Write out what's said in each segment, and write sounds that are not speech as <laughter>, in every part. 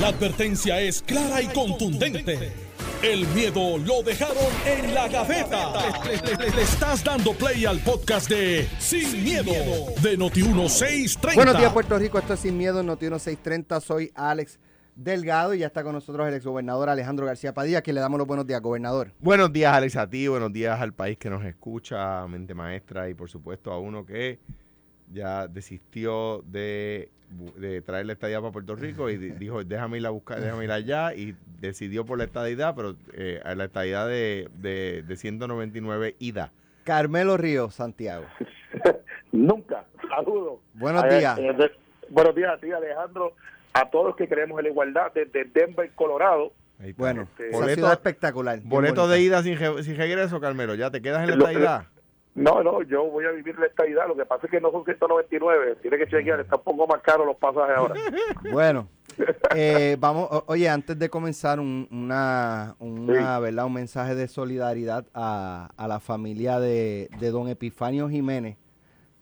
La advertencia es clara y contundente. El miedo lo dejaron en la gaveta. Le, le- le estás dando play al podcast de Sin, miedo, de Noti1630. Buenos días, Puerto Rico. Esto es Sin Miedo en Noti 1630. Soy Alex Delgado y ya está con nosotros el exgobernador Alejandro García Padilla, que le damos los buenos días, gobernador. Buenos días, Alex, a ti, buenos días al país que nos escucha, a Mente Maestra, y por supuesto a uno que ya desistió de, de traer la estadía para Puerto Rico y di- dijo, déjame ir a buscar, déjame ir allá, y decidió por la estadidad, pero eh, a la estadidad de, de, de 199 ida. Carmelo Ríos, Santiago. <laughs> Nunca. Saludos. Buenos días. eh, de- buenos días a ti, Alejandro. A todos los que creemos en la igualdad desde Denver, Colorado. Bueno, Este, esa boleto- ciudad espectacular. Boleto de ida sin, sin regreso, Carmelo, ya te quedas en la Lo- estadidad. No, no, yo voy a vivir la estadidad. Lo que pasa es que no son 199. Tiene que chequear. Está un poco más caro los pasajes ahora. <laughs> Bueno, eh, vamos, o- oye, antes de comenzar, un, una, una, ¿verdad? un mensaje de solidaridad a, a la familia de, de don Epifanio Jiménez,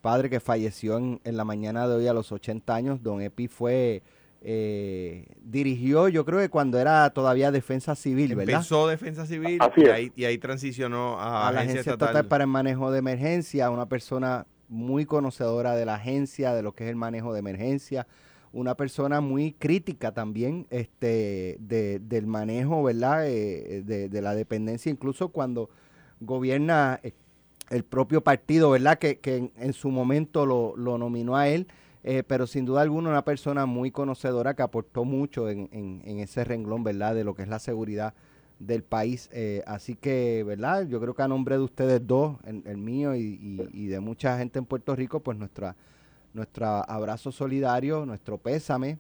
padre que falleció en, en la mañana de hoy a los 80 años. Don Epi fue, eh, dirigió, yo creo que cuando era todavía defensa civil, ¿verdad? Empezó Defensa Civil y ahí, y ahí transicionó a, a la Agencia Agencia Estatal. Estatal para el Manejo de Emergencia, una persona muy conocedora de la agencia, de lo que es el manejo de emergencia, una persona muy crítica también este, de- del manejo, ¿verdad? Eh, de, de la dependencia, incluso cuando gobierna eh, el propio partido, ¿verdad? Que, que en, en su momento lo, lo nominó a él, eh, pero sin duda alguna una persona muy conocedora que aportó mucho en, en- ese renglón, ¿verdad? De lo que es la seguridad del país. eh, así que, ¿verdad? Yo creo que a nombre de ustedes dos, el, el mío y, y- y de mucha gente en Puerto Rico, pues nuestra, nuestro abrazo solidario, nuestro pésame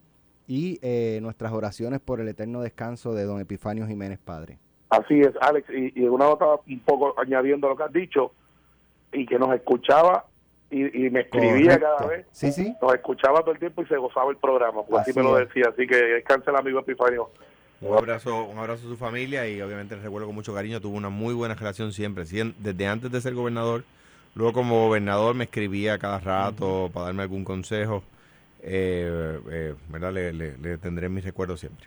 y eh, nuestras oraciones por el eterno descanso de don Epifanio Jiménez Padre. Así es, Alex. Y, y una nota un poco añadiendo lo que has dicho y que nos escuchaba y, y me escribía Correcto. cada vez. Sí, sí. Nos escuchaba todo el tiempo y se gozaba el programa. Pues así, Así me lo decía. Así que descanse el amigo Epifanio. Un abrazo, un abrazo a su familia y obviamente les recuerdo con mucho cariño, tuvo una muy buena relación siempre, desde antes de ser gobernador, luego como gobernador me escribía cada rato para darme algún consejo, eh, eh, ¿verdad? Le, le- le tendré en mis recuerdos siempre.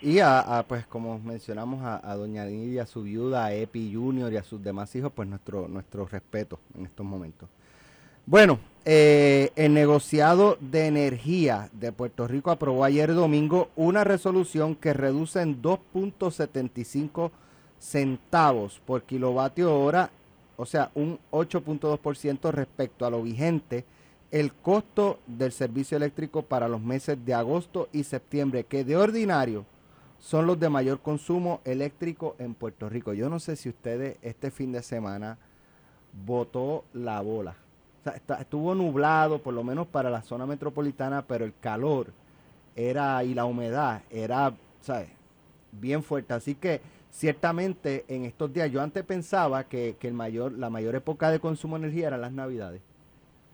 Y a, a, pues como mencionamos a, a doña Nidia, a su viuda, a Epi Junior y a sus demás hijos, pues nuestro, nuestro respeto en estos momentos. Bueno, eh, el negociado de energía de Puerto Rico aprobó ayer domingo una resolución que reduce en 2.75 centavos por kilovatio hora, o sea, un 8.2% respecto a lo vigente, el costo del servicio eléctrico para los meses de agosto y septiembre, que de ordinario son los de mayor consumo eléctrico en Puerto Rico. Yo no sé si ustedes este fin de semana botó la bola. O sea, está- estuvo nublado, por lo menos para la zona metropolitana, pero el calor era y la humedad era, ¿sabes? Bien fuerte. Así que ciertamente en estos días, yo antes pensaba que, que el mayor, la mayor época de consumo de energía eran las navidades.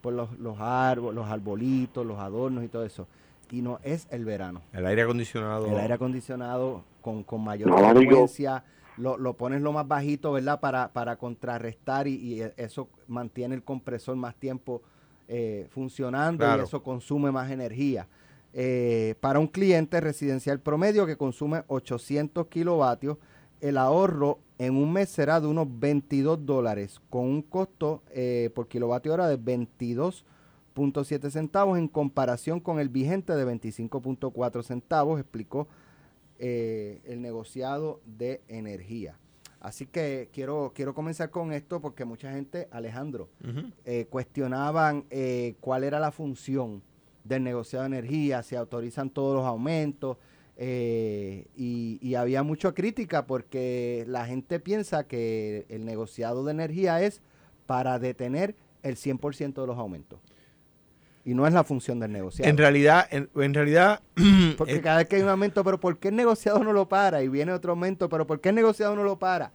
Por los, los árboles, los arbolitos, los adornos y todo eso. Y no es el verano. El aire acondicionado. El aire acondicionado con, con mayor No, amigo. frecuencia, lo, lo pones lo más bajito, ¿verdad? Para, para contrarrestar y, y eso mantiene el compresor más tiempo eh, funcionando Claro. y eso consume más energía. Eh, para un cliente residencial promedio que consume 800 kilovatios, el ahorro en un mes será de unos 22 dólares, con un costo eh, por kilovatio hora de 22.7 centavos en comparación con el vigente de 25.4 centavos, explicó eh, el negociado de energía. Así que quiero, quiero comenzar con esto porque mucha gente, Alejandro, eh, cuestionaban eh, cuál era la función del negociado de energía, si autorizan todos los aumentos, y, y había mucha crítica porque la gente piensa que el negociado de energía es para detener el 100% de los aumentos. Y no es la función del negociado. En realidad, en, en realidad, <clears throat> Porque eh, cada vez que hay un aumento, pero ¿por qué el negociado no lo para? Y viene otro aumento, pero ¿por qué el negociado no lo para?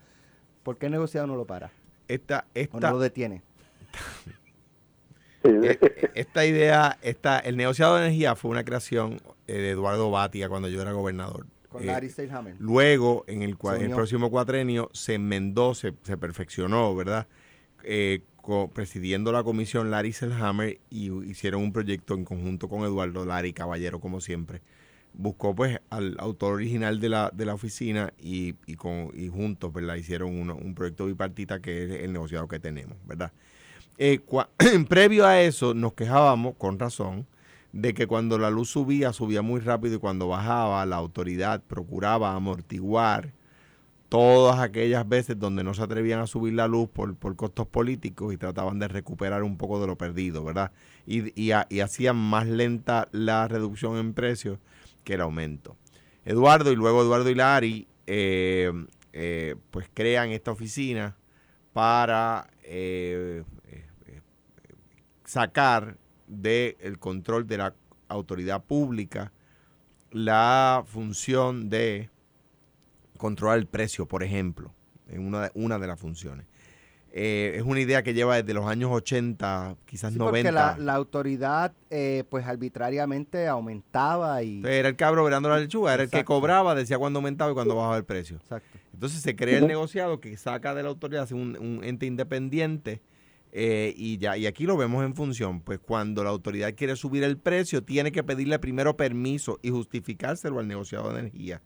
¿Por qué el negociado no lo para? esta, ¿O esta, no lo detiene? Eh, esta idea, esta, el negociado de energía fue una creación eh, de Eduardo Batia cuando yo era gobernador. Con Eh, Larry. Luego, en el, en próximo cuatrenio, se enmendó, se, se perfeccionó, ¿verdad? Eh, presidiendo la comisión Larry Selhammer y hicieron un proyecto en conjunto con Eduardo Larry Caballero, como siempre, buscó pues al autor original de la, de la oficina y, y, con, y juntos, ¿verdad? Hicieron un proyecto bipartita que es el negociado que tenemos, ¿verdad? Eh, <clears throat> previo a eso nos quejábamos, con razón, de que cuando la luz subía, subía muy rápido y cuando bajaba, la autoridad procuraba amortiguar todas aquellas veces donde no se atrevían a subir la luz por, por costos políticos y trataban de recuperar un poco de lo perdido, ¿verdad? Y, y, hacían más lenta la reducción en precios que el aumento. Eduardo y luego Eduardo y eh, eh, pues crean esta oficina para eh, sacar del control de la autoridad pública la función de controlar el precio, por ejemplo, en una, una de las funciones. Eh, es una idea que lleva desde los años 80, quizás 90. Porque la, la autoridad, eh, pues arbitrariamente aumentaba y. Era el cabro verando la lechuga, era el que cobraba, decía cuándo aumentaba y cuándo bajaba el precio. Exacto. Entonces se crea el negociado que saca de la autoridad, hace un, ente independiente. Eh, y ya, y aquí lo vemos en función, pues cuando la autoridad quiere subir el precio, tiene que pedirle primero permiso y justificárselo al negociado de energía.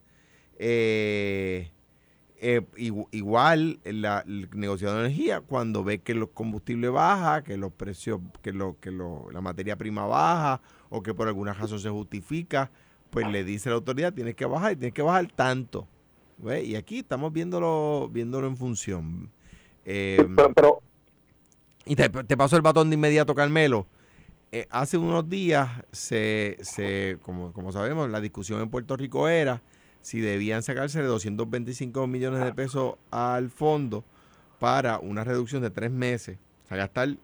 Eh, eh, igual la, el negociador de energía, cuando ve que los combustibles baja, que los precios, que, lo, que lo, la materia prima baja o que por alguna razón se justifica, pues le dice a la autoridad, tienes que bajar y tienes que bajar tanto. Y aquí estamos viéndolo, viéndolo en función. Eh, pero, y te, paso el batón de inmediato, Carmelo. Eh, hace unos días, se, se como, como sabemos, la discusión en Puerto Rico era si debían sacarse de 225 millones de pesos al fondo para una reducción de tres meses, o sea, gastar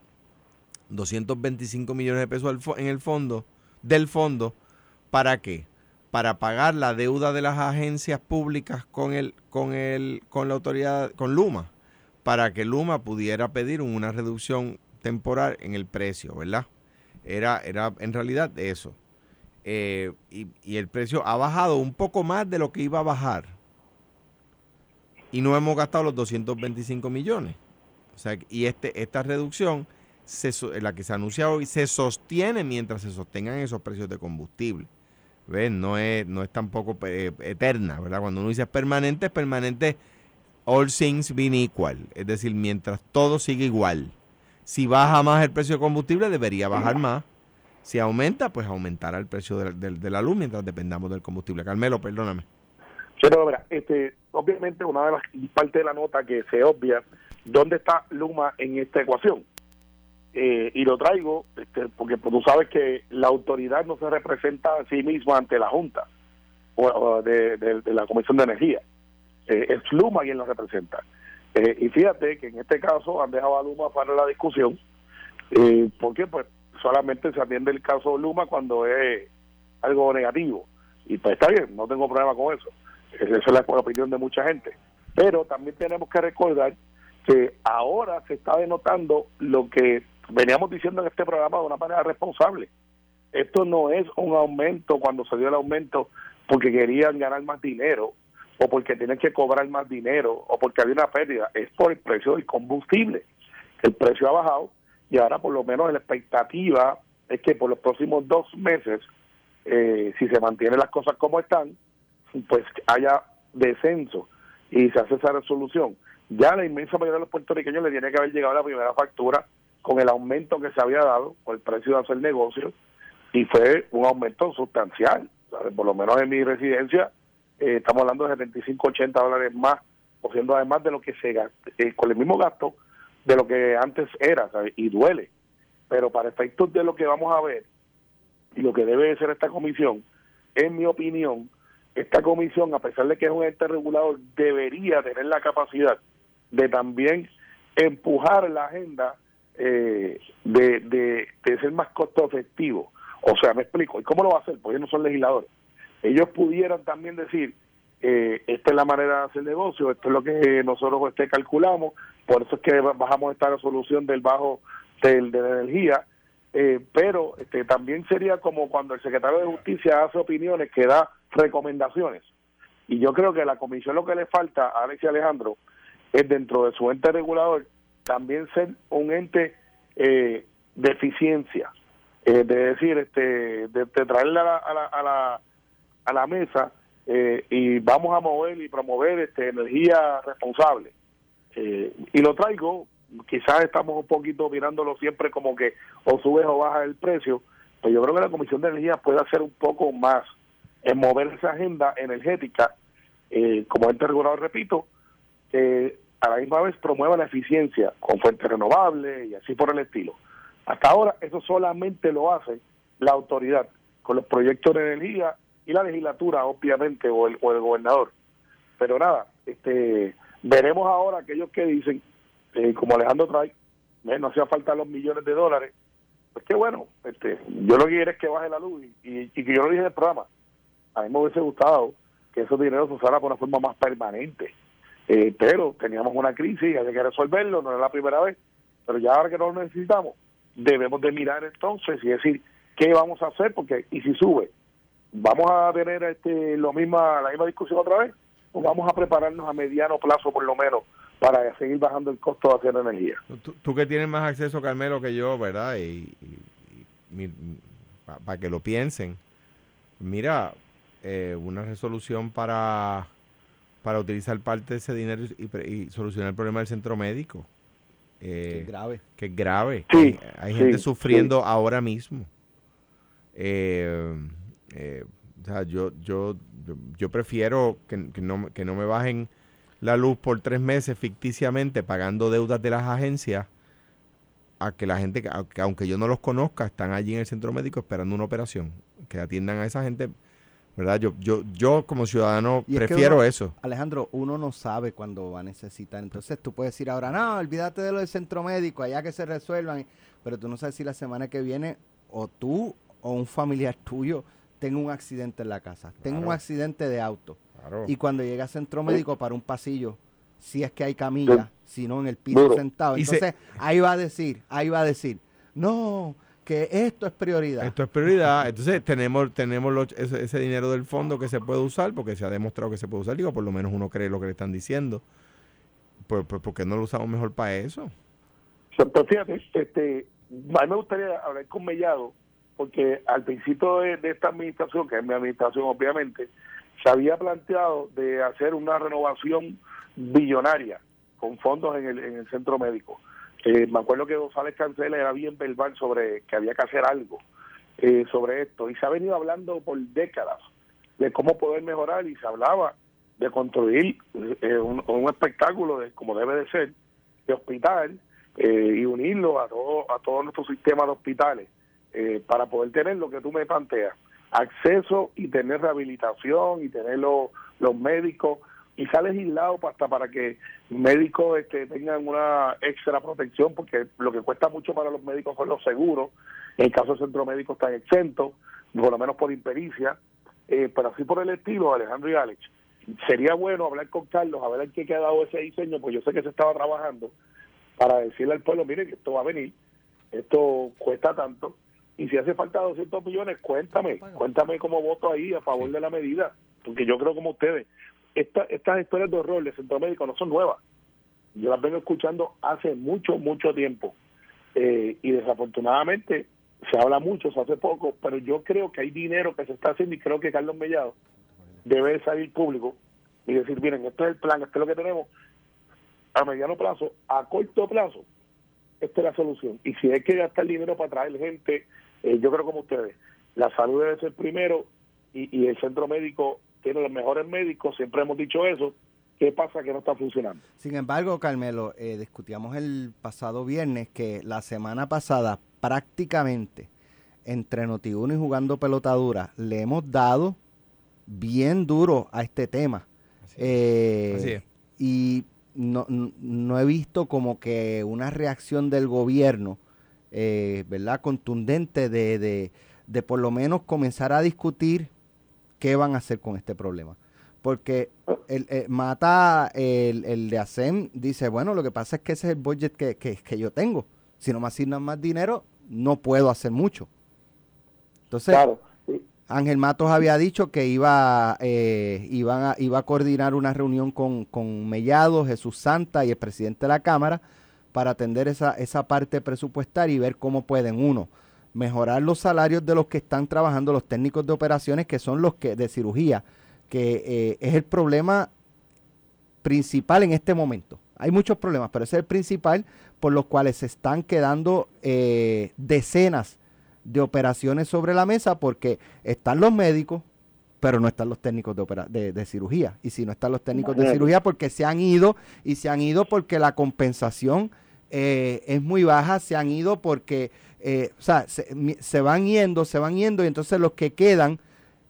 225 millones de pesos en el fondo, del fondo, ¿para qué? Para pagar la deuda de las agencias públicas con el, con el, con la autoridad, con Luma, para que Luma pudiera pedir una reducción temporal en el precio, ¿verdad? Era, era en realidad eso. Eh, y, el precio ha bajado un poco más de lo que iba a bajar. Y no hemos gastado los 225 millones. O sea, y este, esta reducción, se, la que se anuncia hoy, se sostiene mientras se sostengan esos precios de combustible. ¿Ven? No es, no es tampoco eh, eterna, ¿verdad? Cuando uno dice permanente, es permanente all things being equal. Es decir, mientras todo sigue igual. Si baja más el precio de combustible, debería bajar más. Si aumenta, pues aumentará el precio de, la luz mientras dependamos del combustible. Carmelo, perdóname. Pero, este, obviamente una de las partes de la nota que se obvia, ¿dónde está Luma en esta ecuación? Eh, y lo traigo este, porque tú sabes que la autoridad no se representa a sí misma ante la Junta o, de, la Comisión de Energía. Eh, es Luma quien lo representa. Eh, y fíjate que en este caso han dejado a Luma para la discusión. ¿Por qué? Pues solamente se atiende el caso Luma cuando es algo negativo. Y pues está bien, no tengo problema con eso. Esa es la, opinión de mucha gente. Pero también tenemos que recordar que ahora se está denotando lo que veníamos diciendo en este programa de una manera responsable. Esto no es un aumento cuando se dio el aumento porque querían ganar más dinero o porque tienen que cobrar más dinero o porque había una pérdida, es por el precio del combustible. El precio ha bajado y ahora por lo menos la expectativa es que por los próximos dos meses, eh, si se mantienen las cosas como están, pues haya descenso y se hace esa resolución. Ya la inmensa mayoría de los puertorriqueños le tiene que haber llegado la primera factura con el aumento que se había dado por el precio de hacer negocios y fue un aumento sustancial. Por lo menos en mi residencia eh, estamos hablando de 75, 80 dólares más, o siendo además de lo que se gasta, eh, con el mismo gasto de lo que antes era, y duele. Pero para efectos de lo que vamos a ver y lo que debe ser esta comisión, en mi opinión, esta comisión, a pesar de que es un ente regulador, debería tener la capacidad de también empujar la agenda eh, de, de, de, ser más costo efectivo. O sea, me explico. ¿Y cómo lo va a hacer? Porque ellos no son legisladores. Ellos pudieran también decir, eh, esta es la manera de hacer negocio, esto es lo que nosotros este, calculamos, por eso es que bajamos esta resolución del bajo del, de la energía, eh, pero este, también sería como cuando el secretario de Justicia hace opiniones que da recomendaciones. Y yo creo que a la comisión lo que le falta a Alex y Alejandro es dentro de su ente regulador también ser un ente eh, de eficiencia, de decir, este, de, traerle a la a la mesa eh, y vamos a mover y promover este energía responsable. Eh, y lo traigo, quizás estamos un poquito mirándolo siempre como que o sube o baja el precio, pero yo creo que la Comisión de Energía puede hacer un poco más en mover esa agenda energética, eh, como ente regulador, repito, que a la misma vez promueva la eficiencia con fuentes renovables y así por el estilo. Hasta ahora eso solamente lo hace la autoridad con los proyectos de energía y la legislatura, obviamente, o el, o el gobernador. Pero nada, este veremos ahora aquellos que dicen, eh, como Alejandro trae, no hacía falta los millones de dólares. Pues qué bueno, este, yo lo que quiero es que baje la luz y, que yo lo dije en el programa. A mí me hubiese gustado que esos dineros se usaran por una forma más permanente. Eh, pero teníamos una crisis y había que resolverlo, no es la primera vez. Pero ya ahora que no lo necesitamos, debemos de mirar entonces y decir qué vamos a hacer, porque y si sube, vamos a tener este lo misma la misma discusión otra vez o vamos a prepararnos a mediano plazo por lo menos para seguir bajando el costo de hacer energía. Tú, que tienes más acceso, Carmelo, que yo, ¿verdad? Y, para que lo piensen, mira, eh, una resolución para, para utilizar parte de ese dinero y, solucionar el problema del centro médico. Eh, que es grave. Que es grave. hay, gente sufriendo ahora mismo. Eh, eh, o sea, yo, yo, yo, prefiero que, no, que no me bajen la luz por tres meses ficticiamente pagando deudas de las agencias a que la gente, que, aunque yo no los conozca, están allí en el centro médico esperando una operación. Que atiendan a esa gente, ¿verdad? Yo, yo, yo como ciudadano prefiero eso. Alejandro, uno no sabe cuándo va a necesitar. Entonces tú puedes decir ahora, no, olvídate de lo del centro médico, allá que se resuelvan. Pero tú no sabes si la semana que viene o tú o un familiar <laughs> tuyo tengo un accidente en la casa, tengo un accidente de auto. Y cuando llega a centro médico para un pasillo, si es que hay camilla, si no en el piso sentado, entonces ahí va a decir, ahí va a decir, no, que esto es prioridad. Esto es prioridad. Entonces tenemos tenemos ese, dinero del fondo que se puede usar porque se ha demostrado que se puede usar. Digo, por lo menos uno cree lo que le están diciendo. Pues, pues ¿por qué no lo usamos mejor para eso? Pues fíjate, este, a mí me gustaría hablar con Mellado porque al principio de, esta administración, que es mi administración obviamente, se había planteado de hacer una renovación billonaria con fondos en el, en el centro médico. Eh, me acuerdo que González Cancela era bien verbal sobre que había que hacer algo eh, sobre esto y se ha venido hablando por décadas de cómo poder mejorar y se hablaba de construir eh, un, un, espectáculo de como debe de ser de hospital y unirlo a todo a todo nuestro sistema de hospitales eh, para poder tener lo que tú me planteas, acceso y tener rehabilitación y tener los médicos y sale legislado hasta para que médicos este, tengan una extra protección porque lo que cuesta mucho para los médicos son los seguros, en caso del centro médico están exentos, por lo menos por impericia, eh, pero así por el estilo, Alejandro y Alex, sería bueno hablar con Carlos, a ver en qué quedado ese diseño, pues yo sé que se estaba trabajando para decirle al pueblo, mire que esto va a venir, esto cuesta tanto, y si hace falta 200 millones, cuéntame, cuéntame cómo voto ahí a favor de la medida, porque yo creo como ustedes, esta, estas historias de horror de centro médico no son nuevas. Yo las vengo escuchando hace mucho, mucho tiempo. Eh, y desafortunadamente se habla mucho, se hace poco, pero yo creo que hay dinero que se está haciendo y creo que Carlos Mellado debe salir público y decir, miren, este es el plan, este es lo que tenemos a mediano plazo, a corto plazo, esta es la solución. Y si hay que gastar dinero para traer gente eh, yo creo como ustedes, la salud debe ser primero y, el centro médico tiene los mejores médicos, siempre hemos dicho eso. ¿Qué pasa que no está funcionando? Sin embargo, Carmelo, eh, discutíamos el pasado viernes que la semana pasada prácticamente entre Notiuno y jugando pelotadura le hemos dado bien duro a este tema. Eh, y no, no, he visto como que una reacción del gobierno eh, ¿verdad? contundente de, de, por lo menos comenzar a discutir qué van a hacer con este problema. Porque el, eh, Mata, el, el, de ASEM, dice, bueno, lo que pasa es que ese es el budget que, que, yo tengo. Si no me asignan más dinero, no puedo hacer mucho. Entonces, Ángel Matos había dicho que iba, eh, a, iba a coordinar una reunión con, con Mellado, Jesús Santa y el presidente de la Cámara para atender esa, esa parte presupuestaria y ver cómo pueden, uno, mejorar los salarios de los que están trabajando, los técnicos de operaciones, que son los que de cirugía, que eh, es el problema principal en este momento. Hay muchos problemas, pero ese es el principal por los cuales se están quedando eh, decenas de operaciones sobre la mesa porque están los médicos, pero no están los técnicos de, de, cirugía. Y si no están los técnicos de cirugía, porque se han ido y se han ido porque la compensación eh, es muy baja, se han ido porque, eh, o sea, se, van yendo, se van yendo y entonces los que quedan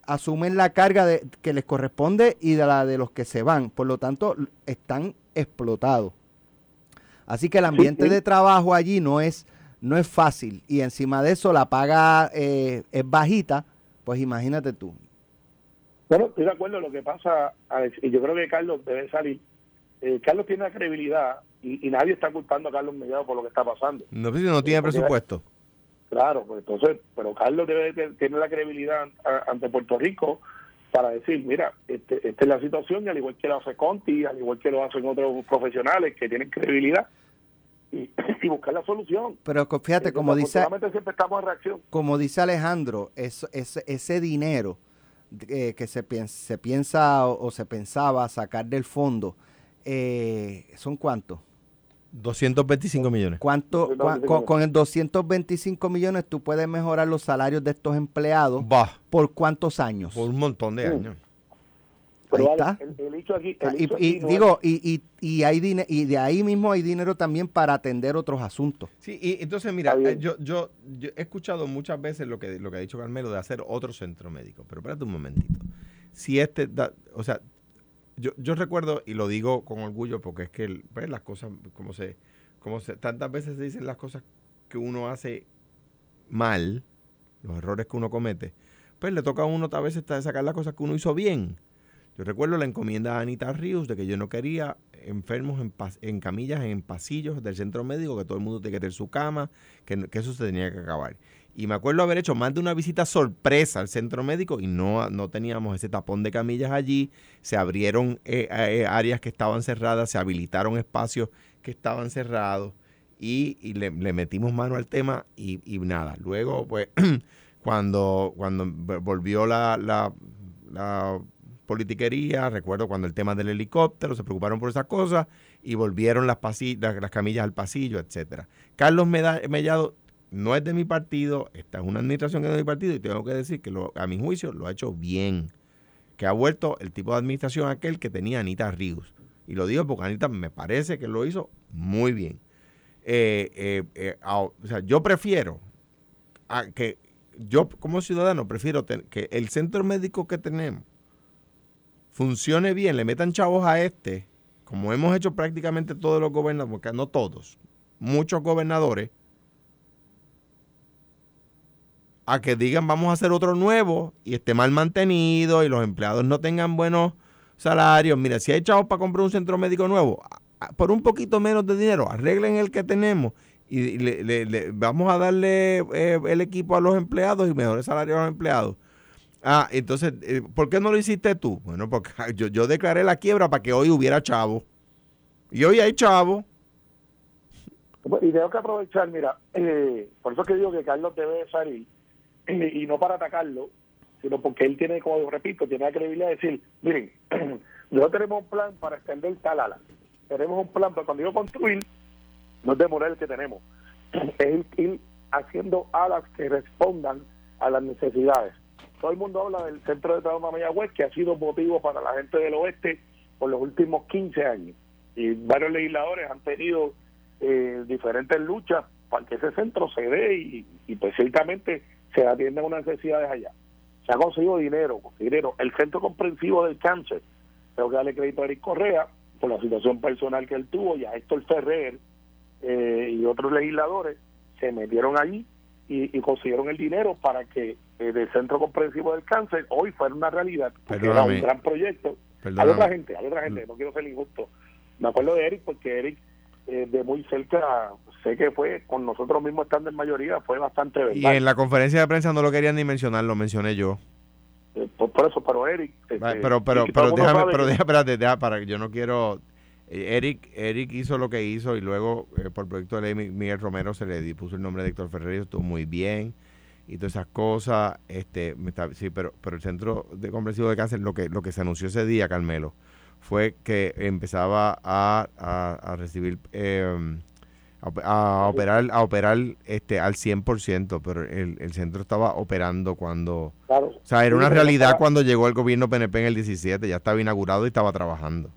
asumen la carga de, que les corresponde y de la de los que se van. Por lo tanto, están explotados. Así que el ambiente de trabajo allí no es, no es fácil y encima de eso la paga eh, es bajita, pues imagínate tú, bueno, estoy de acuerdo lo que pasa, y yo creo que Carlos debe salir. Eh, Carlos tiene la credibilidad y, nadie está culpando a Carlos Mellado por lo que está pasando. No, no tiene presupuesto. Claro, pues entonces, pero Carlos debe tener la credibilidad ante Puerto Rico para decir, mira, este, esta es la situación, y al igual que lo hace Conti, al igual que lo hacen otros profesionales que tienen credibilidad, y, <clears throat> buscar la solución. Pero fíjate, como dice, siempre estamos en reacción. Como dice Alejandro, es, ese dinero eh, que se, piensa, se piensa o, se pensaba sacar del fondo, eh, ¿son cuántos? 225 millones. ¿Cuánto, con, el 225 millones tú puedes mejorar los salarios de estos empleados por cuántos años? Por un montón de años y, digo, y, y, hay y de ahí mismo hay dinero también para atender otros asuntos. Sí, y entonces mira, eh, yo, yo, he escuchado muchas veces lo que, lo que ha dicho Carmelo de hacer otro centro médico, pero espérate un momentito. Si este, o sea, yo, yo recuerdo, y lo digo con orgullo porque es que pues, las cosas, como se, como se, tantas veces se dicen las cosas que uno hace mal, los errores que uno comete, pues le toca a uno a veces sacar las cosas que uno hizo bien. Yo recuerdo la encomienda a Anita Ríos de que yo no quería enfermos en, en, camillas, en pasillos del centro médico, que todo el mundo tiene que tener su cama, que, eso se tenía que acabar. Y me acuerdo haber hecho más de una visita sorpresa al centro médico y no, no teníamos ese tapón de camillas allí. Se abrieron eh, eh, áreas que estaban cerradas, se habilitaron espacios que estaban cerrados y, le, metimos mano al tema y, nada. Luego, pues, <clears throat> cuando, cuando volvió la, la politiquería, recuerdo cuando el tema del helicóptero, se preocuparon por esas cosas y volvieron las, las, camillas al pasillo, etcétera. Carlos Mellado no es de mi partido, esta es una administración que es de mi partido y tengo que decir que a mi juicio lo ha hecho bien, que ha vuelto el tipo de administración aquel que tenía Anita Ríos. Y lo digo porque Anita me parece que lo hizo muy bien. Eh, eh, eh, o sea, yo prefiero que yo como ciudadano prefiero que el centro médico que tenemos funcione bien, le metan chavos a este, como hemos hecho prácticamente todos los gobernadores, porque no todos, muchos gobernadores, a que digan vamos a hacer otro nuevo y esté mal mantenido y los empleados no tengan buenos salarios. Mira, si hay chavos para comprar un centro médico nuevo, por un poquito menos de dinero, arreglen el que tenemos y le, vamos a darle eh, el equipo a los empleados y mejores salarios a los empleados. Ah, entonces, eh, ¿por qué no lo hiciste tú? Bueno, porque <laughs> yo, yo declaré la quiebra para que hoy hubiera chavo. Y hoy hay chavo. Y tengo que aprovechar, mira, eh, por eso que digo que Carlos debe salir, y no para atacarlo, sino porque él tiene, como repito, tiene la credibilidad de decir, miren, <clears throat> nosotros tenemos un plan para extender tal ala. Tenemos un plan, pero cuando digo construir, no es demoler el que tenemos, <clears throat> es ir haciendo alas que respondan a las necesidades todo el mundo habla del centro de trauma Mayagüez, que ha sido motivo para la gente del oeste por los últimos 15 años. Y varios legisladores han tenido eh, diferentes luchas para que ese centro se dé y, y pues ciertamente se atiendan unas necesidades allá. Se ha conseguido dinero, dinero. El centro comprensivo del cáncer, tengo que darle crédito a Eric Correa por la situación personal que él tuvo y a Héctor Ferrer eh, y otros legisladores se metieron allí y, consiguieron el dinero para que eh, del Centro Comprensivo del Cáncer hoy fuera una realidad, porque era un gran proyecto. Hay otra gente, hay otra gente, mm. no quiero ser injusto. Me acuerdo de Eric porque Eric eh, de muy cerca, sé que fue con nosotros mismos estando en mayoría, fue bastante verdad. Y en la conferencia de prensa no lo querían ni mencionar, lo mencioné yo. Eh, por, eso, pero Eric... Este, pero, pero, pero, déjame, pero déjame, espérate, déjame, para que yo no quiero eh, Eric, Eric hizo lo que hizo y luego eh, por proyecto de ley Miguel Romero se le puso el nombre de Héctor Ferrer, estuvo muy bien. y todas esas cosas. Este, me está- sí, pero, pero el Centro de Comprensivo de Cáncer, lo que, lo que se anunció ese día, Carmelo, fue que empezaba a, a- a recibir, eh, a, op- a operar, a operar este, al 100%, pero el, el centro estaba operando cuando... Claro. O sea, era Sí, una realidad estaba- cuando llegó el gobierno PNP en el 17, ya estaba inaugurado y estaba trabajando.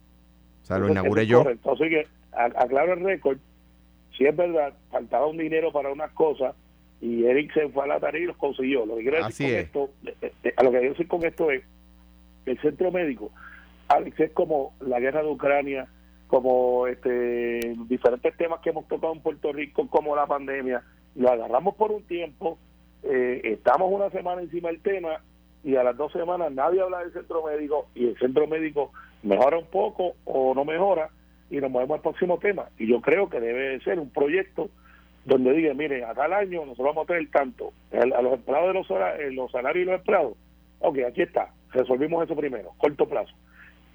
O sea, lo inauguré yo. correcto. Así que, a- aclaro el récord, si es verdad, faltaba un dinero para unas cosas y Eric se fue a la tarea y los consiguió. Lo que quiero decir con es. esto, eh, eh, a lo que quiero decir con esto es el centro médico, Alex, es como la guerra de Ucrania, como este diferentes temas que hemos tocado en Puerto Rico, como la pandemia, lo agarramos por un tiempo, eh, estamos una semana encima del tema y a las dos semanas nadie habla del centro médico y el centro médico mejora un poco o no mejora y nos movemos al próximo tema. Y yo creo que debe ser un proyecto donde diga, mire, a tal año nosotros vamos a tener tanto, a los empleados de los, hora- eh, los salarios y los empleados. Ok, aquí está, resolvimos eso primero, corto plazo.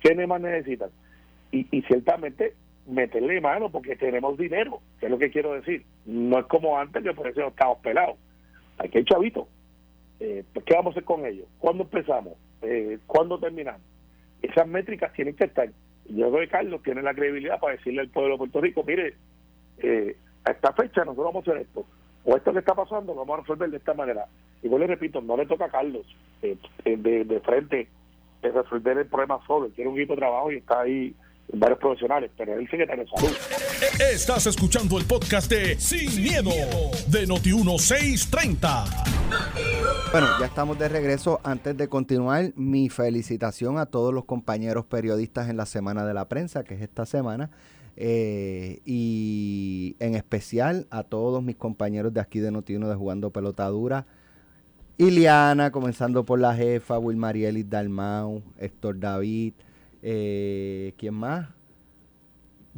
¿Qué más necesitan? Y, y ciertamente meterle mano porque tenemos dinero, que es lo que quiero decir. No es como antes que por eso estamos pelados. Aquí hay chavitos. Eh, pues, ¿Qué vamos a hacer con ellos? ¿Cuándo empezamos? Eh, ¿Cuándo terminamos? Esas métricas tienen que estar. Yo creo que Carlos tiene la credibilidad para decirle al pueblo de Puerto Rico, mire, eh, a esta fecha nosotros vamos a hacer esto. O esto que está pasando lo vamos a resolver de esta manera. Y yo le repito, no le toca a Carlos eh, eh, de, de frente resolver el problema solo. Tiene un equipo de trabajo y está ahí varios profesionales, pero él secretario de salud. Estás escuchando el podcast de Sin, miedo, de Noti1630. Bueno, ya estamos de regreso. Antes de continuar, mi felicitación a todos los compañeros periodistas en la Semana de la Prensa, que es esta semana, eh, y en especial a todos mis compañeros de aquí de Notiuno de Jugando Pelota Dura. Iliana, comenzando por la jefa, Wilmarielis Dalmau, Héctor David, eh, ¿quién más?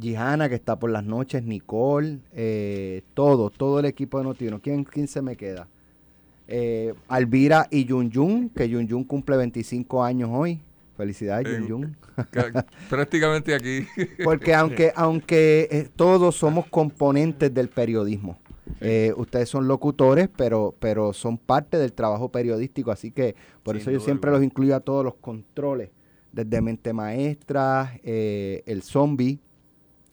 Gijana, que está por las noches, Nicole, eh, todo, todo el equipo de Notiuno. ¿Quién, quién se me queda? Eh, Alvira y Yun Yun, que Yun Yun cumple 25 años hoy. Felicidades, Eh, Yun Yun. Ca- <laughs> Prácticamente aquí. Porque aunque, aunque eh, todos somos componentes del periodismo. Eh, ustedes son locutores, pero, pero son parte del trabajo periodístico, así que por Sin eso yo siempre alguna. los incluyo a todos los controles, desde Mente Maestra, eh, El Zombie,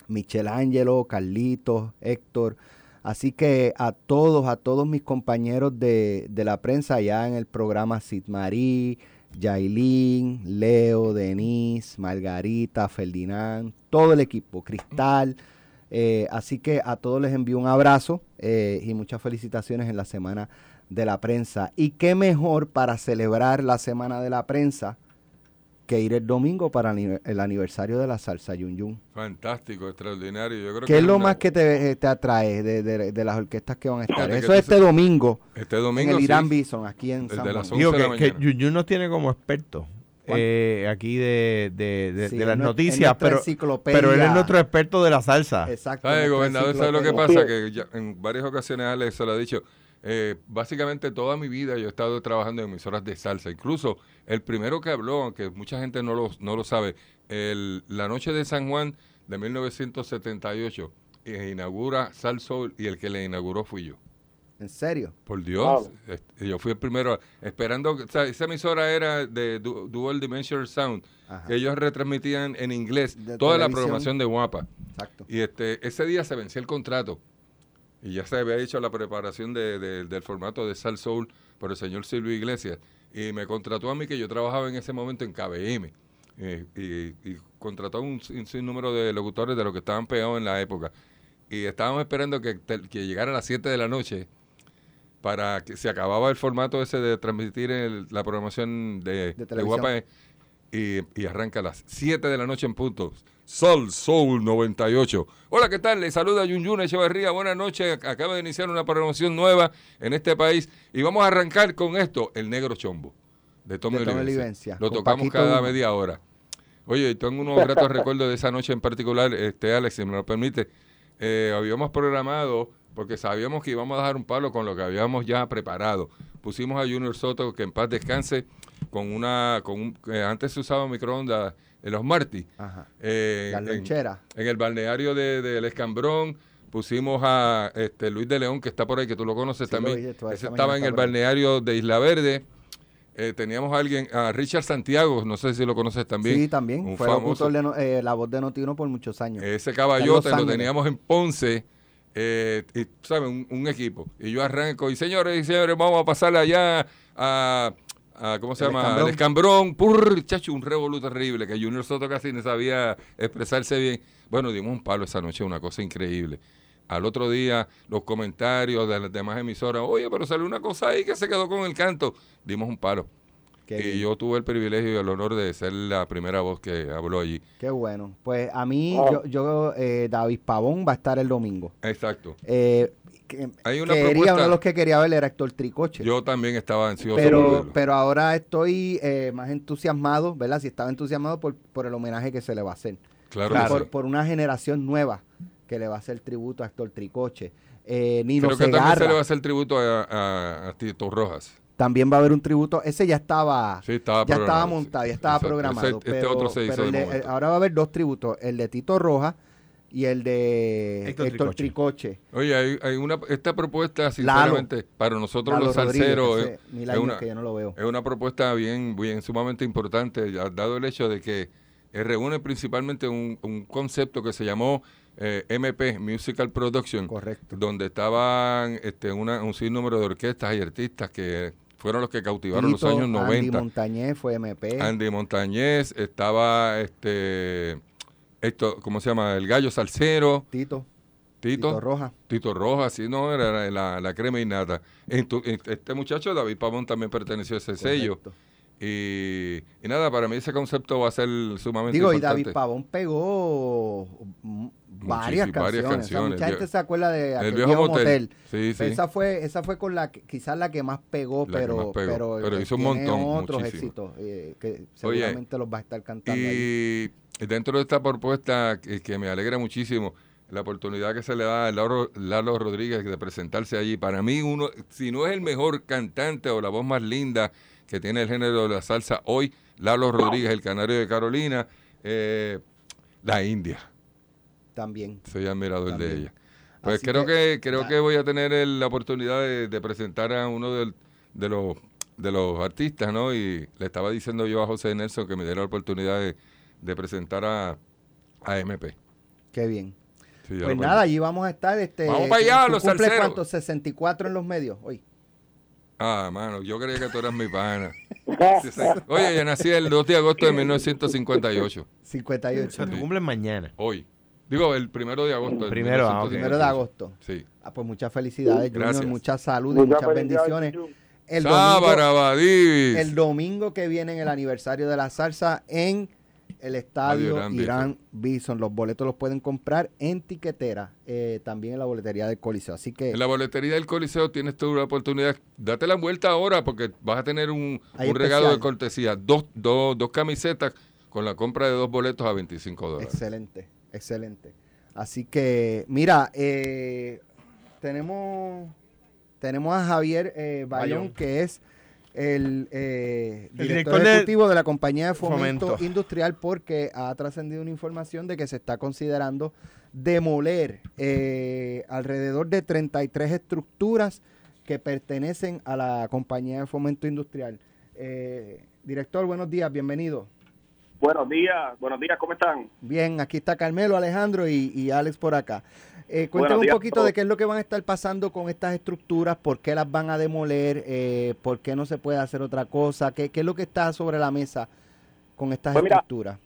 Michelangelo, Carlitos, Héctor. Así que a todos, a todos mis compañeros de, de la prensa allá en el programa Sid Marí, Yailin, Leo, Denise, Margarita, Ferdinand, todo el equipo, Cristal. eh, así que a todos les envío un abrazo eh, y muchas felicitaciones en la Semana de la Prensa. Y qué mejor para celebrar la Semana de la Prensa que ir el domingo para el aniversario de la salsa Yun Yun. Fantástico, extraordinario. Yo creo ¿Qué es lo una- más que te, eh, te atrae de, de- de las orquestas que van a estar? Eso es este domingo, Este en domingo el sí, Irán Bison, aquí en Desde San las Juan. 11 Digo de la que, que mañana. Yun nos tiene como experto eh, aquí de, de, de- Sí, de es las noticias, pero, pero él es nuestro experto de la salsa. Exacto. ¿Sabe, gobernador? ¿Sabe lo que pasa? Que ya en varias ocasiones Alex se lo ha dicho. Eh, básicamente toda mi vida yo he estado trabajando en emisoras de salsa. Incluso el primero que habló, aunque mucha gente no lo, no lo sabe, el- la noche de San Juan de 1978 eh, inaugura Sal Soul y el que le inauguró fui yo. ¿En serio? Por Dios, Wow. este, yo fui el primero, esperando, que- o sea, esa emisora era de Du- Dual Dimensional Sound, Ajá. que ellos retransmitían en inglés De toda la programación de Guapa. Exacto. Y este, ese día se venció el contrato. Y ya se había hecho la preparación de- de- del formato de Sal Soul por el señor Silvio Iglesias. Y me contrató a mí, que yo trabajaba en ese momento en KBM. eh, y, y contrató a un, sin- sinnúmero de locutores de los que estaban pegados en la época. Y estábamos esperando que, que llegara a las 7 de la noche para que se acababa el formato ese de transmitir el- la programación de, De de Guapa televisión. y, y arranca a las 7 de la noche en punto. Sol Soul 98. Hola, ¿qué tal? Le saluda Yun Yun Echeverría. Buenas noches. Ac- Acaba de iniciar una programación nueva en este país y vamos a arrancar con esto, El Negro Chombo, de Tommy, Olivencia. Lo tocamos Paquito cada media hora. Oye, tengo unos gratos <laughs> recuerdos de esa noche en particular, este Alex, si me lo permite. Eh, habíamos programado, porque sabíamos que íbamos a dar un palo con lo que habíamos ya preparado. Pusimos a Junior Soto, que en paz descanse, con una, con un, eh, antes se usaba microondas en los Martí. Ajá. eh, Las en- el balneario de- del Escambrón, pusimos a este, Luis de León, que está por ahí, que tú lo conoces Sí, lo también. vi, Ese esta estaba en el balneario de Isla Verde. Eh, teníamos a alguien, a Richard Santiago, no sé si lo conoces también. Sí, también. Un Fue famoso. de eh, la voz de Notiuno por muchos años. Ese caballote lo teníamos en Ponce, eh, y, ¿sabes? Un, un equipo. Y yo arranco, y señores y señores, vamos a pasar allá a, a- ¿cómo se El llama? Escambrón. Al escambrón. Purr, chacho, un revolú terrible, que Junior Soto casi no sabía expresarse bien. Bueno, dimos un palo esa noche, una cosa increíble. Al otro día, los comentarios de las demás emisoras, oye, pero salió una cosa ahí que se quedó con el canto. Dimos un palo. Qué y bien. yo tuve el privilegio y el honor de ser la primera voz que habló allí. Qué bueno. Pues a mí, Oh. yo, yo eh, David Pavón va a estar el domingo. Exacto. Eh, que- Hay una quería, propuesta- uno de los que quería ver era Héctor Tricoche. Yo también estaba ansioso por pero, verlo. pero ahora estoy eh, más entusiasmado, ¿verdad? Si estaba entusiasmado por, por el homenaje que se le va a hacer. Claro, que por, sí. por una generación nueva que le va a hacer tributo a Héctor Tricoche. Eh, Nino Creo que también se le va a hacer tributo a, a- a Tito Rojas. También va a haber un tributo. Ese ya estaba, Sí, estaba ya estaba montado, ya estaba Exacto. programado. Ese- este pero, otro se hizo pero de el ahora va a haber dos tributos, el de Tito Rojas y el de Héctor Héctor Tricoche. Oye, hay, hay una, esta propuesta, sinceramente, para nosotros Lalo los salseros, es, una, que yo no lo veo. es una propuesta bien, bien sumamente importante, dado el hecho de que eh, reúne principalmente un, un concepto que se llamó eh, MP, Musical Production, Correcto. donde estaban este, una, un sinnúmero de orquestas y artistas que fueron los que cautivaron Tito, los años Andy 90. Montañez fue MP. Andy Montañez, estaba este esto, ¿cómo se llama? El gallo salsero, Tito. Tito, Tito Rojas. Tito Rojas, sí, no, era la, la crema y nata. Entu- Este muchacho, David Pavón, también perteneció a ese sello. Y, y nada, para mí ese concepto va a ser sumamente Digo, y importante. David Pavón pegó varias canciones. varias O sea, canciones. mucha Vie- gente se acuerda de aquel el viejo viejo motel. motel. Sí, sí. Esa fue, esa fue con la quizás la que más pegó, La pero, más pegó, pero, pero eh, hizo un montón, otros muchísimo. éxitos eh, que seguramente los va a estar cantando ahí. Y dentro de esta propuesta que, que me alegra muchísimo, la oportunidad que se le da a Lalo, Lalo Rodríguez de presentarse allí, para mí uno, si no es el mejor cantante o la voz más linda que tiene el género de la salsa hoy, Lalo Rodríguez, el canario de Carolina, eh, la India, También. soy admirador de También. ella. Pues Así creo que- que, creo ya. que voy a tener el- la oportunidad de, de presentar a uno del- de los de los artistas, ¿no? Y le estaba diciendo yo a José Nelson que me diera la oportunidad de, de presentar a, a MP. Qué bien. Sí, Pues nada, allí vamos a estar. Este, Vamos para allá, ¿tú los cumples salseros. cuántos? 64 en los medios hoy. Ah, mano, yo creía que tú eras mi pana. <laughs> Oye, yo nací el 2 de agosto de 1958. 58. O sea, tu cumples mañana. Hoy. Digo, el primero de agosto. del Primero, ah, ok. 1958. Primero de agosto. Sí. Ah, pues muchas felicidades, Junior. Mucha salud y Muchas bendiciones. El domingo, Sábarabadís. el domingo que viene en el aniversario de la salsa en el estadio Irán Irán Bison. Los boletos los pueden comprar en tiquetera, eh, también en la boletería del Coliseo. Así que En la boletería del Coliseo tienes la oportunidad. Date la vuelta ahora porque vas a tener un, un regalo de cortesía. Dos, dos, dos camisetas con la compra de dos boletos a 25 dólares. excelente, excelente. Así que, mira, eh, tenemos, tenemos a Javier eh, Bayón, Bayón. que es el, eh, El director, de- ejecutivo de la compañía de fomento, Fomento. industrial, porque ha trascendido una información de que se está considerando demoler eh, alrededor de 33 estructuras que pertenecen a la compañía de fomento industrial. Eh, director, buenos días, bienvenido. Buenos días, buenos días, ¿cómo están? Bien, aquí está Carmelo, Alejandro y, y Alex por acá. Eh, cuéntame un poquito de qué es lo que van a estar pasando con estas estructuras, por qué las van a demoler, eh, por qué no se puede hacer otra cosa, qué, qué es lo que está sobre la mesa con estas Pues mira, estructuras.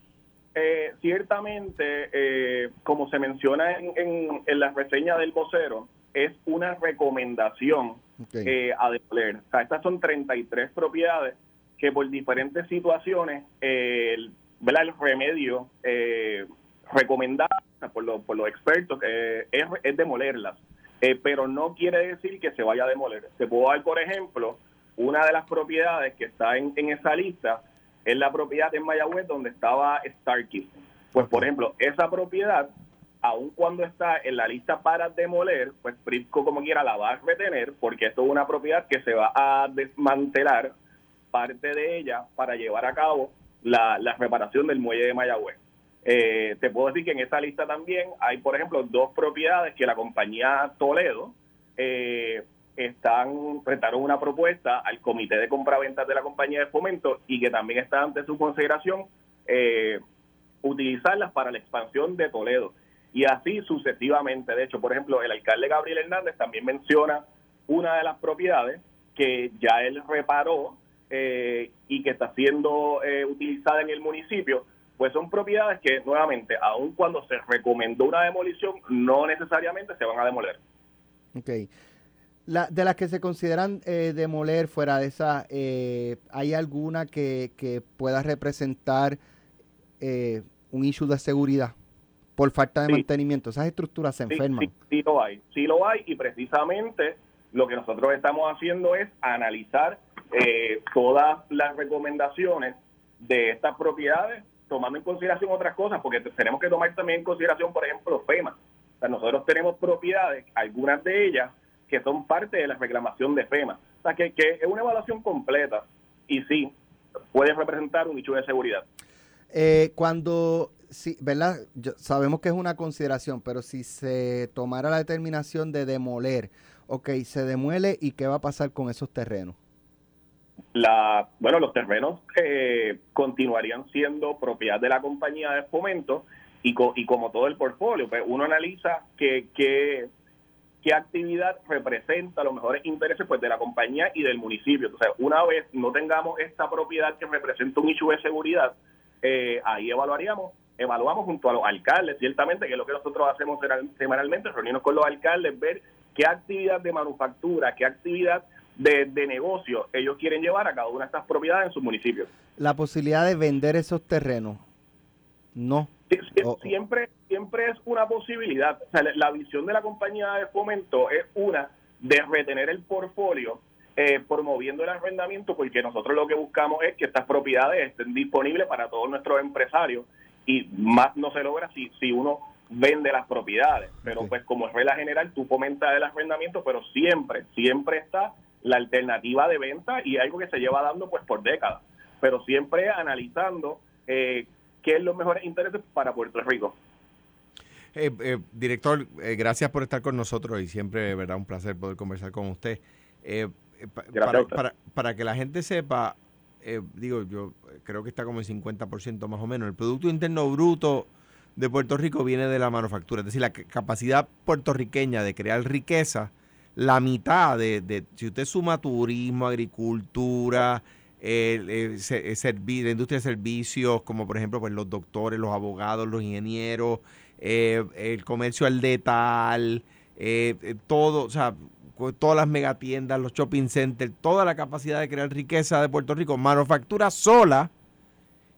Eh, ciertamente, eh, como se menciona en, en- en la reseña del vocero, es una recomendación eh, a demoler. O sea, estas son 33 propiedades que por diferentes situaciones, eh, el, ¿verdad? el remedio eh, recomendado por, los- por los expertos eh, es, es demolerlas. Eh, pero no quiere decir que se vaya a demoler. Te puedo dar, por ejemplo, una de las propiedades que está en, en esa lista es la propiedad en Mayagüez donde estaba Starkey. Pues, por ejemplo, esa propiedad, aun cuando está en la lista para demoler, pues Prisco como quiera la va a retener porque esto es una propiedad que se va a desmantelar parte de ella para llevar a cabo la, reparación del muelle de Mayagüez. Eh, te puedo decir que en esa lista también hay, por ejemplo, dos propiedades que la compañía Toledo eh, están presentaron una propuesta al comité de compraventas de la compañía de fomento y que también está ante su consideración eh, utilizarlas para la expansión de Toledo. Y así sucesivamente. De hecho, por ejemplo, el alcalde Gabriel Hernández también menciona una de las propiedades que ya él reparó eh, y que está siendo eh, utilizada en el municipio, pues son propiedades que nuevamente, aun cuando se recomendó una demolición, no necesariamente se van a demoler. Ok. La, de las que se consideran eh, demoler fuera de esa, ¿hay alguna que, que pueda representar un issue de seguridad? por falta de mantenimiento. Esas estructuras se enferman. Sí, sí, lo hay, sí lo hay y precisamente lo que nosotros estamos haciendo es analizar eh, todas las recomendaciones de estas propiedades, tomando en consideración otras cosas, porque tenemos que tomar también en consideración, por ejemplo, FEMA. O sea, nosotros tenemos propiedades, algunas de ellas, que son parte de la reclamación de FEMA. O sea, que, que es una evaluación completa y sí, puede representar un nicho de seguridad. Eh, cuando sí, ¿verdad? sabemos que es una consideración, pero si se tomara la determinación de demoler, ok, se demuele y qué va a pasar con esos terrenos. La, bueno, los terrenos eh, continuarían siendo propiedad de la compañía de fomento y, y como todo el portfolio, pues uno analiza qué, qué, qué actividad representa los mejores intereses pues de la compañía y del municipio. Entonces, una vez no tengamos esta propiedad que representa un issue de seguridad, eh, ahí evaluaríamos evaluamos junto a los alcaldes, ciertamente, que es lo que nosotros hacemos semanalmente, reunirnos con los alcaldes, ver qué actividad de manufactura, qué actividad de, negocio ellos quieren llevar a cada una de estas propiedades en sus municipios. La posibilidad de vender esos terrenos, no. siempre, siempre es una posibilidad. la, visión de la compañía de fomento es una de retener el portfolio eh, promoviendo el arrendamiento, porque nosotros lo que buscamos es que estas propiedades estén disponibles para todos nuestros empresarios y más no se logra si, si uno vende las propiedades. Pero pues como es regla general, tú fomentas el arrendamiento, pero siempre, siempre está la alternativa de venta y algo que se lleva dando pues por décadas. Pero siempre analizando eh, qué es los mejores intereses para Puerto Rico. Eh, eh, director, gracias por estar con nosotros y siempre, ¿verdad? Un placer poder conversar con usted. para, para, para, que la gente sepa, eh, digo, yo creo que está como el 50% más o menos. El Producto Interno Bruto de Puerto Rico viene de la manufactura, es decir, la capacidad puertorriqueña de crear riqueza, la mitad de, si usted suma turismo, agricultura, el, la industria de servicios, como por ejemplo pues los doctores, los abogados, los ingenieros, eh, el comercio al detal, eh, todo, o sea, todas las megatiendas, los shopping centers, toda la capacidad de crear riqueza de Puerto Rico, manufactura sola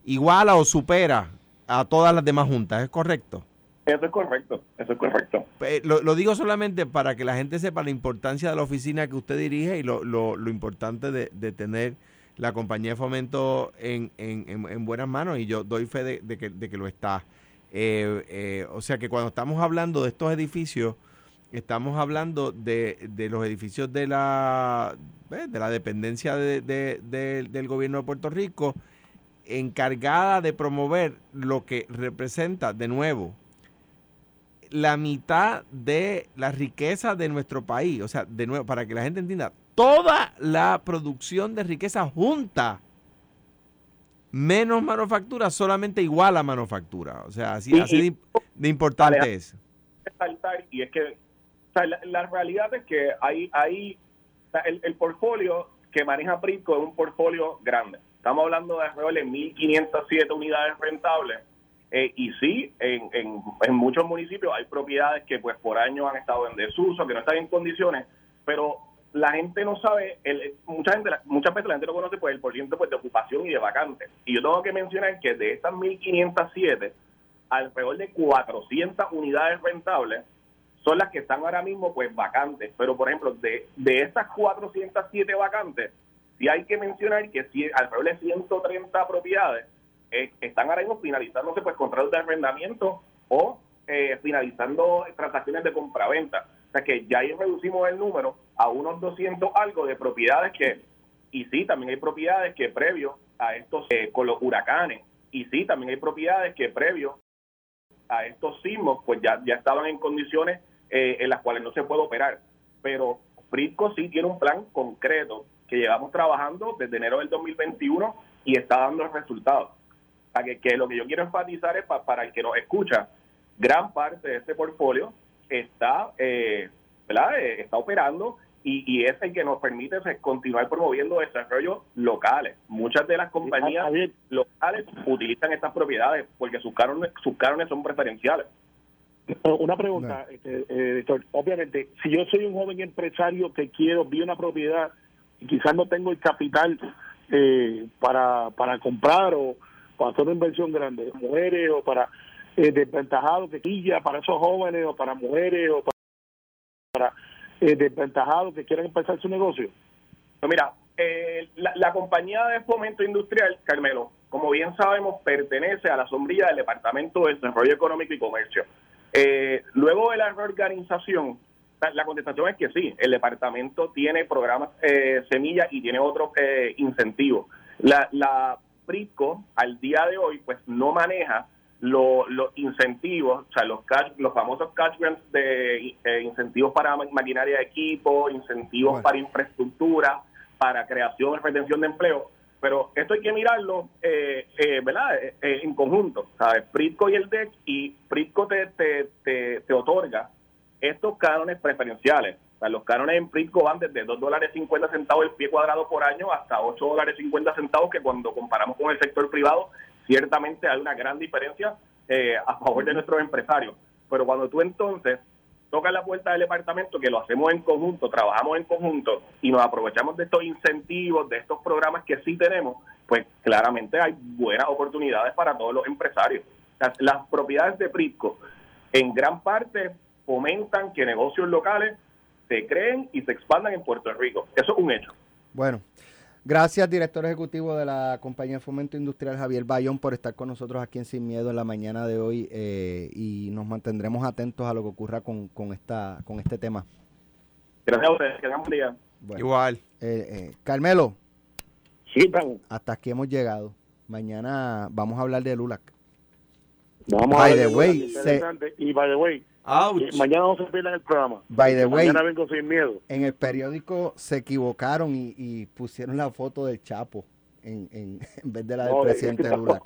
iguala o supera a todas las demás juntas, ¿es correcto? Eso es correcto, eso es correcto. Eh, lo, digo solamente para que la gente sepa la importancia de la oficina que usted dirige y lo, lo, importante de, tener la compañía de fomento en, en, buenas manos y yo doy fe de, que, de que, lo está. Eh, eh, o sea que cuando estamos hablando de estos edificios, estamos hablando de, de los edificios de la, de la dependencia de, del gobierno de Puerto Rico, encargada de promover lo que representa, de nuevo, la mitad de la riqueza de nuestro país. O sea, de nuevo, para que la gente entienda, toda la producción de riqueza junta, menos manufactura, solamente igual a manufactura. O sea, así, así de, importante es. Y es que la, realidad es que hay, hay el, el, portfolio que maneja Prisco es un portfolio grande. Estamos hablando de alrededor de 1.507 unidades rentables. Eh, y sí, en, en, muchos municipios hay propiedades que pues por años han estado en desuso, que no están en condiciones, pero la gente no sabe, el, mucha gente, muchas veces la gente no conoce pues el porcentaje pues, de ocupación y de vacantes. Y yo tengo que mencionar que de estas 1.507, alrededor de 400 unidades rentables son las que están ahora mismo pues vacantes. Pero, por ejemplo, de, de estas 407 vacantes, sí hay que mencionar que si alrededor de 130 propiedades eh, están ahora mismo finalizándose pues contratos de arrendamiento o eh, finalizando transacciones de compraventa. O sea que ya ahí reducimos el número a unos 200 algo de propiedades que, y sí, también hay propiedades que previo a estos, eh, con los huracanes, y sí, también hay propiedades que previo a estos sismos, pues ya, ya estaban en condiciones eh, en las cuales no se puede operar. Pero Frisco sí tiene un plan concreto que llevamos trabajando desde enero del 2021 y está dando resultados. Que, que lo que yo quiero enfatizar es para el que nos escucha, gran parte de este portfolio está, eh, ¿verdad? Eh, está operando y, y, es el que nos permite pues, continuar promoviendo desarrollos locales. Muchas de las compañías locales utilizan estas propiedades porque sus cánones, sus cánones son preferenciales. Una pregunta, este, eh, Obviamente, si yo soy un joven empresario que quiero, vi una propiedad y quizás no tengo el capital eh, para, para comprar o para hacer una inversión grande, mujeres o para eh, desventajados que quilla, para esos jóvenes o para mujeres o para, eh, desventajados que quieran empezar su negocio. Pues mira, eh, la, compañía de fomento industrial, Carmelo, como bien sabemos, pertenece a la sombrilla del Departamento de Desarrollo Económico y Comercio. Luego de la reorganización, la contestación es que sí, el departamento tiene programas eh, semilla y tiene otros incentivos. La, la PRICO al día de hoy pues no maneja los incentivos, o sea, los, cash, los famosos cash grants de eh, incentivos para maquinaria de equipo, incentivos para infraestructura, para creación y retención de empleo. Pero esto hay que mirarlo, eh, eh, ¿verdad? Eh, en conjunto, ¿sabes? PRITCO y el DEC, y PRITCO te, te, te, te otorga estos cánones preferenciales. O sea, los cánones en Pritco van desde 2 dólares 50 centavos el pie cuadrado por año hasta 8 dólares 50 centavos, que cuando comparamos con el sector privado, ciertamente hay una gran diferencia eh, a favor de nuestros empresarios. Pero cuando tú entonces tocas la puerta del departamento, que lo hacemos en conjunto, trabajamos en conjunto y nos aprovechamos de estos incentivos, de estos programas que sí tenemos, pues claramente hay buenas oportunidades para todos los empresarios. Las, las propiedades de Prisco en gran parte fomentan que negocios locales se creen y se expandan en Puerto Rico. Eso es un hecho. Bueno, gracias director ejecutivo de la compañía de fomento industrial Javier Bayón por estar con nosotros aquí en Sin Miedo en la mañana de hoy eh, y nos mantendremos atentos a lo que ocurra con, con, esta, con este tema. Gracias a ustedes, que tengan un día. Bueno, Igual. Eh, eh, Carmelo. Sí, vamos. Hasta aquí hemos llegado. Mañana vamos a hablar de LULAC. Vamos by a the way, se, y by the way, Ouch. mañana no se pierdan el programa. By the way, mañana vengo sin miedo. En el periódico se equivocaron y, y pusieron la foto del Chapo en, en, <laughs> en vez de la del No, presidente no. Lula.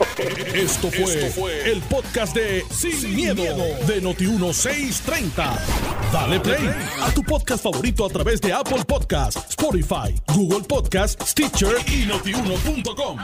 Esto fue, el podcast de Sin, miedo, de Noti1630. Dale play a tu podcast favorito a través de Apple Podcasts, Spotify, Google Podcasts, Stitcher y notiuno.com.